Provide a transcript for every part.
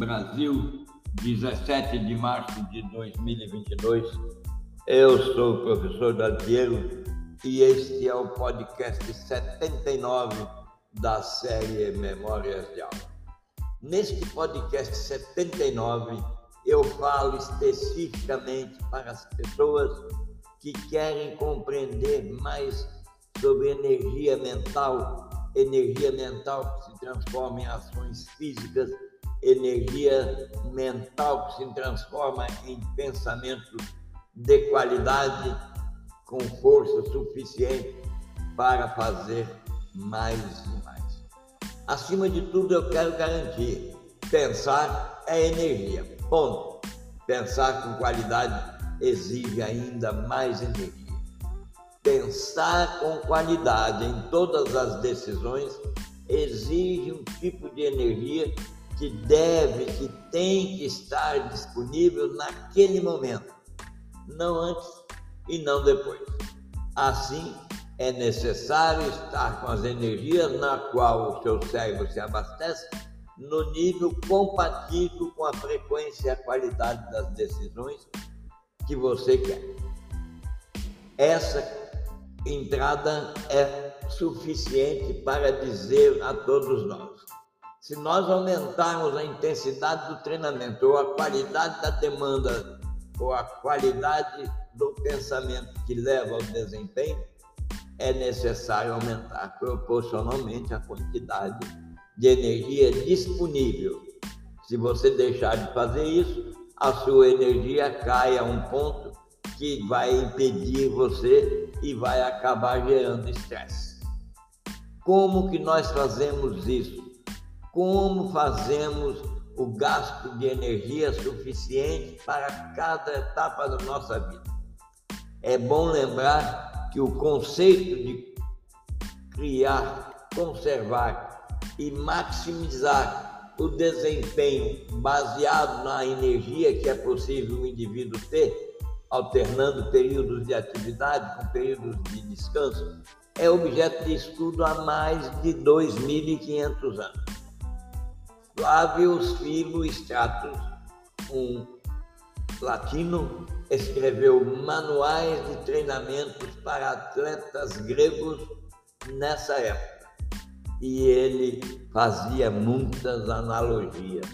Brasil, 17 de março de 2022. Eu sou o professor Daltiero e este é o podcast 79 da série Memórias de Aula. Neste podcast 79, eu falo especificamente para as pessoas que querem compreender mais sobre energia mental, energia mental que se transforma em ações físicas, energia mental que se transforma em pensamento de qualidade com força suficiente para fazer mais e mais. Acima de tudo, eu quero garantir: pensar é energia. Ponto. Pensar com qualidade exige ainda mais energia. Pensar com qualidade em todas as decisões exige um tipo de energia que deve, que tem que estar disponível naquele momento, não antes e não depois. Assim, é necessário estar com as energias na qual o seu cérebro se abastece no nível compatível com a frequência e a qualidade das decisões que você quer. Essa entrada é suficiente para dizer a todos nós. Se nós aumentarmos a intensidade do treinamento, ou a qualidade da demanda, ou a qualidade do pensamento que leva ao desempenho, é necessário aumentar proporcionalmente a quantidade de energia disponível. Se você deixar de fazer isso, a sua energia cai a um ponto que vai impedir você e vai acabar gerando estresse. Como que nós fazemos isso? Como fazemos o gasto de energia suficiente para cada etapa da nossa vida? É bom lembrar que o conceito de criar, conservar e maximizar o desempenho baseado na energia que é possível o indivíduo ter alternando períodos de atividade com períodos de descanso, é objeto de estudo há mais de 2.500 anos. Flávio Filo Stratus, um latino, escreveu manuais de treinamentos para atletas gregos nessa época. E ele fazia muitas analogias.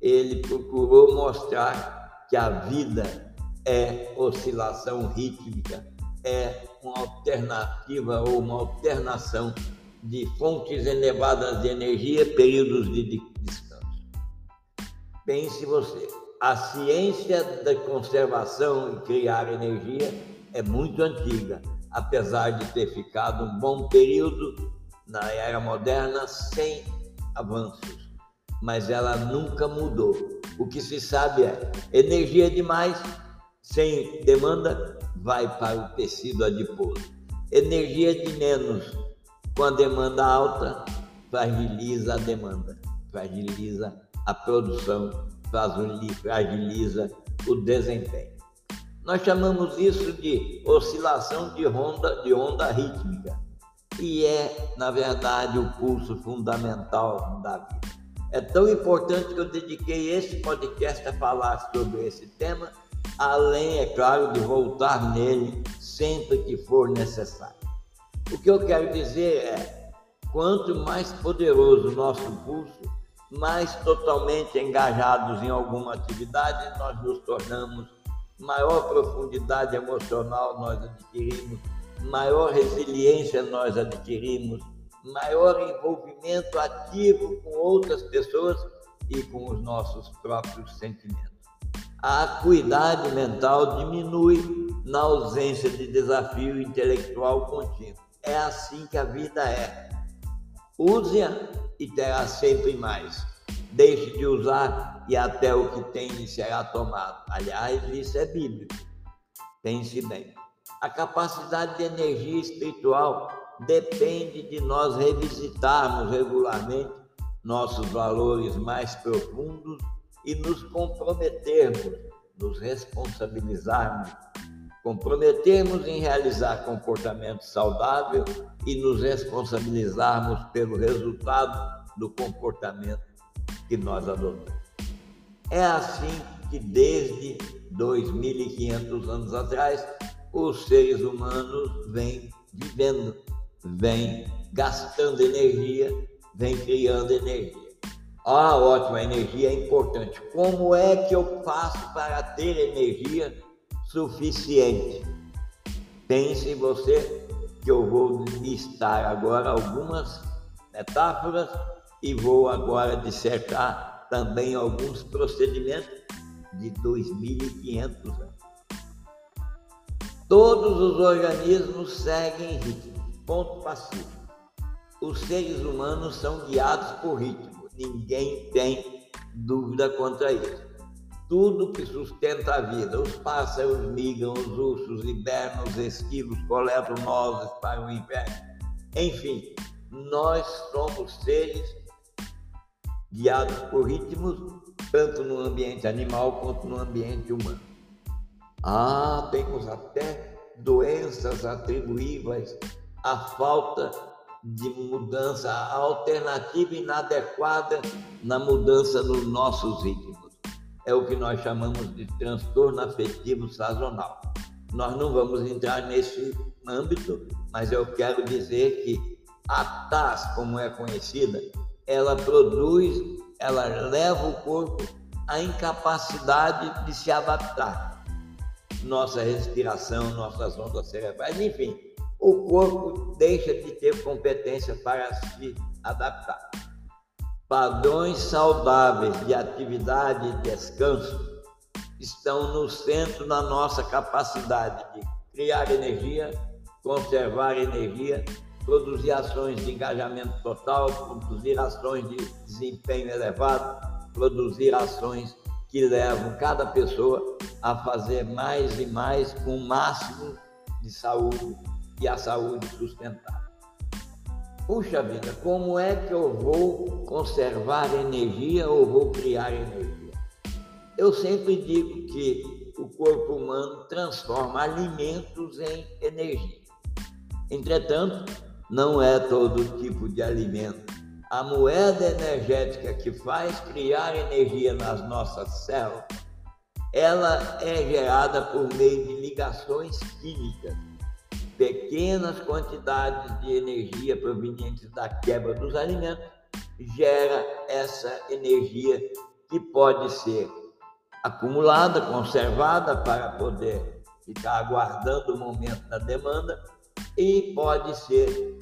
Ele procurou mostrar que a vida é oscilação rítmica, é uma alternativa ou uma alternação de fontes elevadas de energia, períodos de. Pense você, a ciência da conservação e criar energia é muito antiga, apesar de ter ficado um bom período na era moderna sem avanços, mas ela nunca mudou. O que se sabe é energia demais sem demanda, vai para o tecido adiposo. Energia de menos com a demanda alta fragiliza a demanda, fragiliza a produção, fragiliza o desempenho. Nós chamamos isso de oscilação de onda, de onda rítmica e é, na verdade, o pulso fundamental da vida. É tão importante que eu dediquei esse podcast a falar sobre esse tema além, é claro, de voltar nele sempre que for necessário. O que eu quero dizer é: quanto mais poderoso o nosso pulso, mais totalmente engajados em alguma atividade nós nos tornamos, maior profundidade emocional nós adquirimos, maior resiliência nós adquirimos, maior envolvimento ativo com outras pessoas e com os nossos próprios sentimentos a acuidade mental diminui na ausência de desafio intelectual contínuo. É assim que a vida é. Use-a e terá sempre mais. Deixe de usar e até o que tem lhe será tomado. Aliás, isso é bíblico. Pense bem. A capacidade de energia espiritual depende de nós revisitarmos regularmente nossos valores mais profundos e nos comprometermos, nos responsabilizarmos, comprometermos em realizar comportamento saudável e nos responsabilizarmos pelo resultado do comportamento que nós adotamos. É assim que desde 2.500 anos atrás os seres humanos vêm vivendo, vêm gastando energia, vêm criando energia. Ah, ótimo, a energia é importante. Como é que eu faço para ter energia suficiente? Pense você que eu vou listar agora algumas metáforas e vou agora dissertar também alguns procedimentos de 2.500 anos. Todos os organismos seguem ritmo, ponto passivo. Os seres humanos são guiados por ritmo, ninguém tem dúvida contra isso. Tudo que sustenta a vida, os pássaros migram, os ursos hibernam, os esquilos coletam nozes para o inverno. Enfim, nós somos seres guiados por ritmos, tanto no ambiente animal quanto no ambiente humano. Ah, temos até doenças atribuíveis à falta de mudança, à alternativa inadequada na mudança dos nossos ritmos. É o que nós chamamos de transtorno afetivo sazonal. Nós não vamos entrar nesse âmbito, mas eu quero dizer que a TAS, como é conhecida, ela produz, ela leva o corpo à incapacidade de se adaptar. Nossa respiração, nossas ondas cerebrais, enfim, o corpo deixa de ter competência para se adaptar. Padrões saudáveis de atividade e descanso estão no centro da nossa capacidade de criar energia, conservar energia produzir ações de engajamento total, produzir ações de desempenho elevado, produzir ações que levam cada pessoa a fazer mais e mais com o máximo de saúde e a saúde sustentável. Puxa vida, como é que eu vou conservar energia ou vou criar energia? Eu sempre digo que o corpo humano transforma alimentos em energia. Entretanto, não é todo tipo de alimento. A moeda energética que faz criar energia nas nossas células, ela é gerada por meio de ligações químicas. Pequenas quantidades de energia provenientes da quebra dos alimentos gera essa energia que pode ser acumulada, conservada para poder ficar aguardando o momento da demanda e pode ser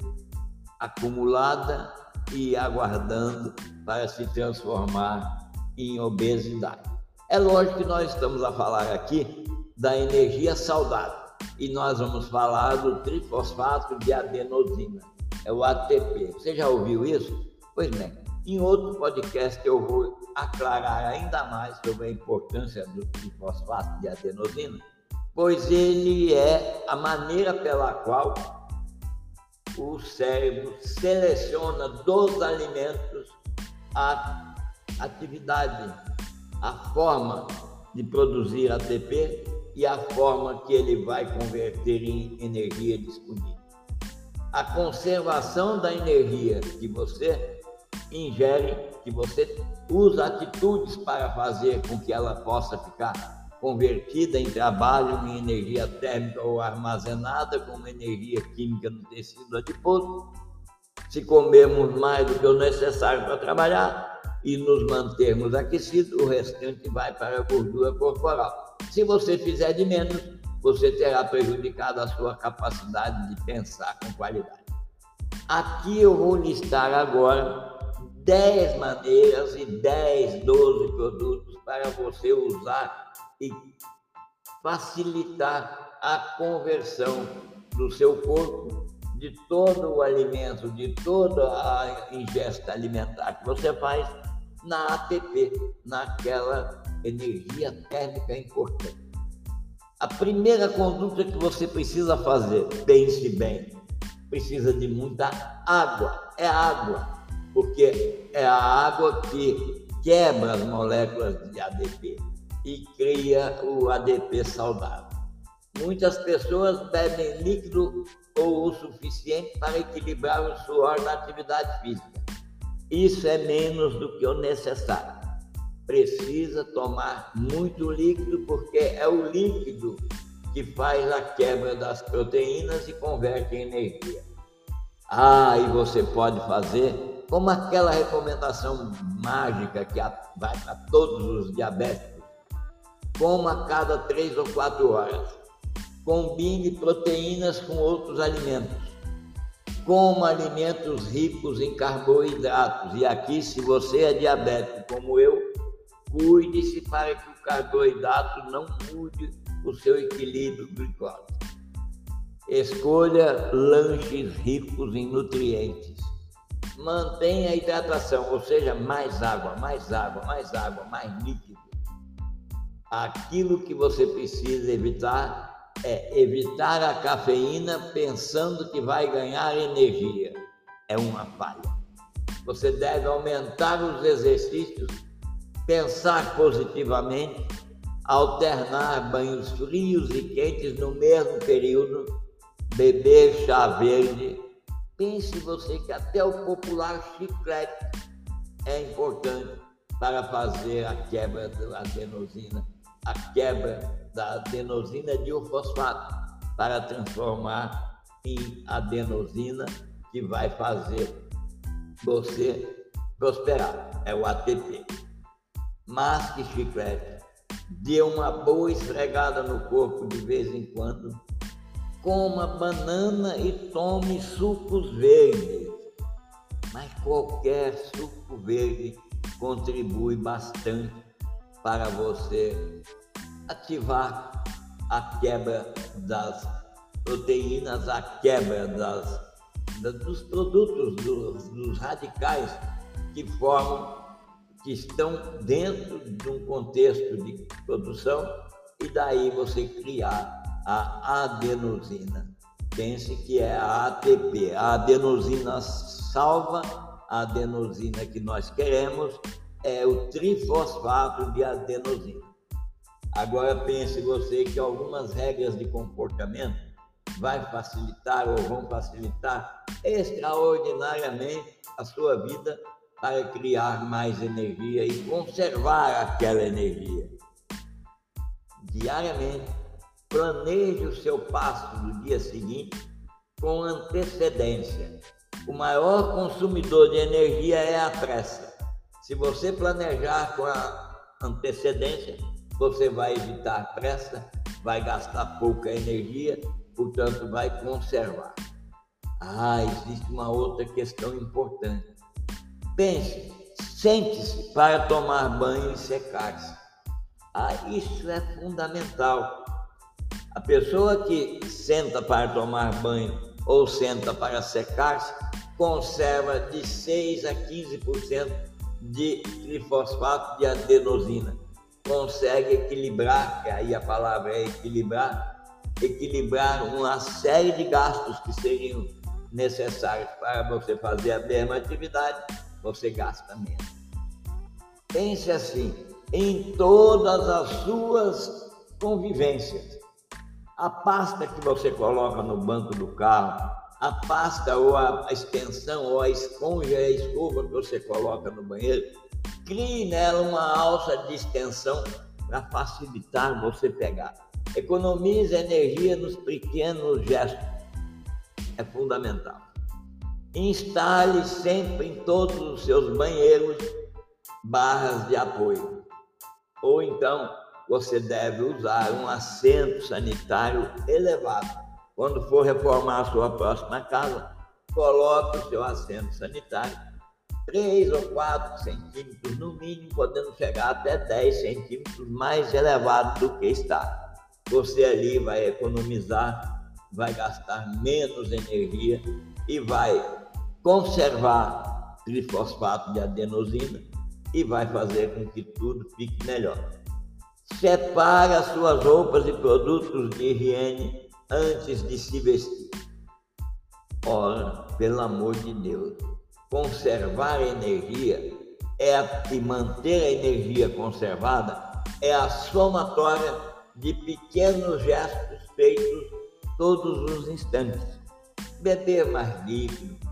acumulada e aguardando para se transformar em obesidade. É lógico que nós estamos a falar aqui da energia saudável e nós vamos falar do trifosfato de adenosina, é o ATP. Você já ouviu isso? Pois bem, em outro podcast eu vou aclarar ainda mais sobre a importância do trifosfato de adenosina pois ele é a maneira pela qual o cérebro seleciona dos alimentos a atividade, a forma de produzir ATP e a forma que ele vai converter em energia disponível. A conservação da energia que você ingere, que você usa atitudes para fazer com que ela possa ficar convertida em trabalho em energia térmica ou armazenada como energia química no tecido adiposo. Se comermos mais do que o necessário para trabalhar e nos mantermos aquecidos, o restante vai para a gordura corporal. Se você fizer de menos, você terá prejudicado a sua capacidade de pensar com qualidade. Aqui eu vou listar agora 10 maneiras e 10, 12 produtos para você usar e facilitar a conversão do seu corpo de todo o alimento, de toda a ingesta alimentar que você faz na ATP, naquela energia térmica importante. A primeira conduta que você precisa fazer, pense bem, precisa de muita água. É água, porque é a água que quebra as moléculas de ADP e cria o ADP saudável. Muitas pessoas bebem líquido ou o suficiente para equilibrar o suor na atividade física. Isso é menos do que o necessário. Precisa tomar muito líquido, porque é o líquido que faz a quebra das proteínas e converte em energia. Ah, e você pode fazer como aquela recomendação mágica que vai para todos os diabéticos, coma a cada três ou quatro horas. Combine proteínas com outros alimentos. Coma alimentos ricos em carboidratos. E aqui, se você é diabético como eu, cuide-se para que o carboidrato não mude o seu equilíbrio glicólico. Escolha lanches ricos em nutrientes. Mantenha a hidratação, ou seja, mais água, mais água, mais água, mais líquido. Aquilo que você precisa evitar é evitar a cafeína pensando que vai ganhar energia. É uma falha. Você deve aumentar os exercícios, pensar positivamente, alternar banhos frios e quentes no mesmo período, beber chá verde. Pense você que até o popular chiclete é importante para fazer a quebra da adenosina, a quebra da adenosina de fosfato, para transformar em adenosina que vai fazer você prosperar. É o ATP. Masque chiclete dê uma boa esfregada no corpo de vez em quando, coma banana e tome sucos verdes. Mas qualquer suco verde contribui bastante para você ativar a quebra das proteínas, a quebra das, dos produtos, dos, dos radicais que formam que estão dentro de um contexto de produção e daí você criar a adenosina. Pense que é a ATP, a adenosina salva, a adenosina que nós queremos é o trifosfato de adenosina. Agora pense você que algumas regras de comportamento vai facilitar ou vão facilitar extraordinariamente a sua vida para criar mais energia e conservar aquela energia. Diariamente, planeje o seu passo do dia seguinte com antecedência. O maior consumidor de energia é a pressa. Se você planejar com antecedência, você vai evitar pressa, vai gastar pouca energia, portanto, vai conservar. Ah, existe uma outra questão importante Pense, sente-se para tomar banho e secar-se. Ah, isso é fundamental. A pessoa que senta para tomar banho ou senta para secar-se conserva de 6 a 15% de trifosfato de adenosina. Consegue equilibrar, que aí a palavra é equilibrar, equilibrar uma série de gastos que seriam necessários para você fazer a mesma atividade você gasta menos. Pense assim, em todas as suas convivências. A pasta que você coloca no banco do carro, a pasta ou a extensão ou a esponja a escova que você coloca no banheiro, crie nela uma alça de extensão para facilitar você pegar. Economize energia nos pequenos gestos. É fundamental. Instale sempre em todos os seus banheiros barras de apoio. Ou então você deve usar um assento sanitário elevado. Quando for reformar a sua próxima casa, coloque o seu assento sanitário 3 ou 4 centímetros no mínimo, podendo chegar até 10 centímetros mais elevado do que está. Você ali vai economizar, vai gastar menos energia e vai conservar trifosfato de adenosina e vai fazer com que tudo fique melhor. Separe as suas roupas e produtos de higiene antes de se vestir. Ora, pelo amor de Deus, conservar energia é a, e manter a energia conservada é a somatória de pequenos gestos feitos todos os instantes. Beber mais líquido,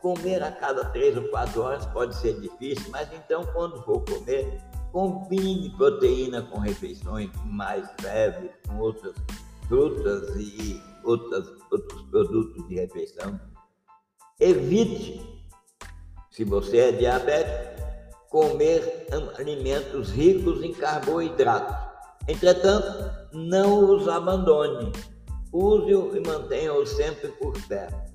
comer a cada três ou quatro horas pode ser difícil, mas então, quando for comer, combine proteína com refeições mais leves, com outras frutas e outras, outros produtos de refeição. Evite, se você é diabético, comer alimentos ricos em carboidratos. Entretanto, não os abandone. Use-o e mantenha-o sempre por perto.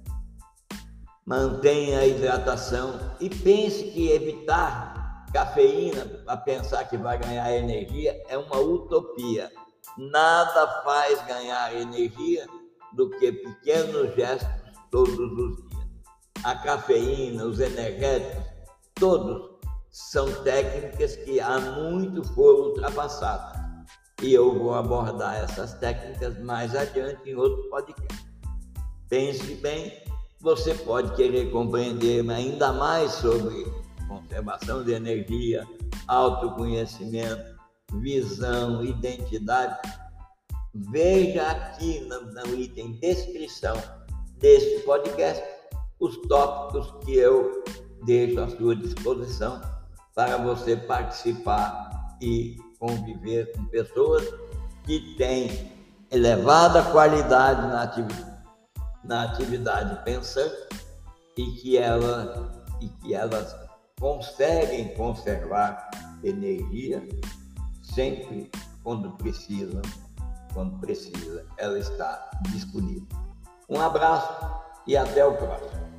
Mantenha a hidratação e pense que evitar cafeína para pensar que vai ganhar energia é uma utopia. Nada faz ganhar energia do que pequenos gestos todos os dias. A cafeína, os energéticos, todos são técnicas que há muito foram ultrapassadas. E eu vou abordar essas técnicas mais adiante em outro podcast. Pense bem, você pode querer compreender ainda mais sobre conservação de energia, autoconhecimento, visão, identidade. Veja aqui no, no item descrição deste podcast os tópicos que eu deixo à sua disposição para você participar e conviver com pessoas que têm elevada qualidade na atividade, na atividade pensante e que, ela, e que elas conseguem conservar energia sempre quando precisa, quando precisa, ela está disponível. Um abraço e até o próximo.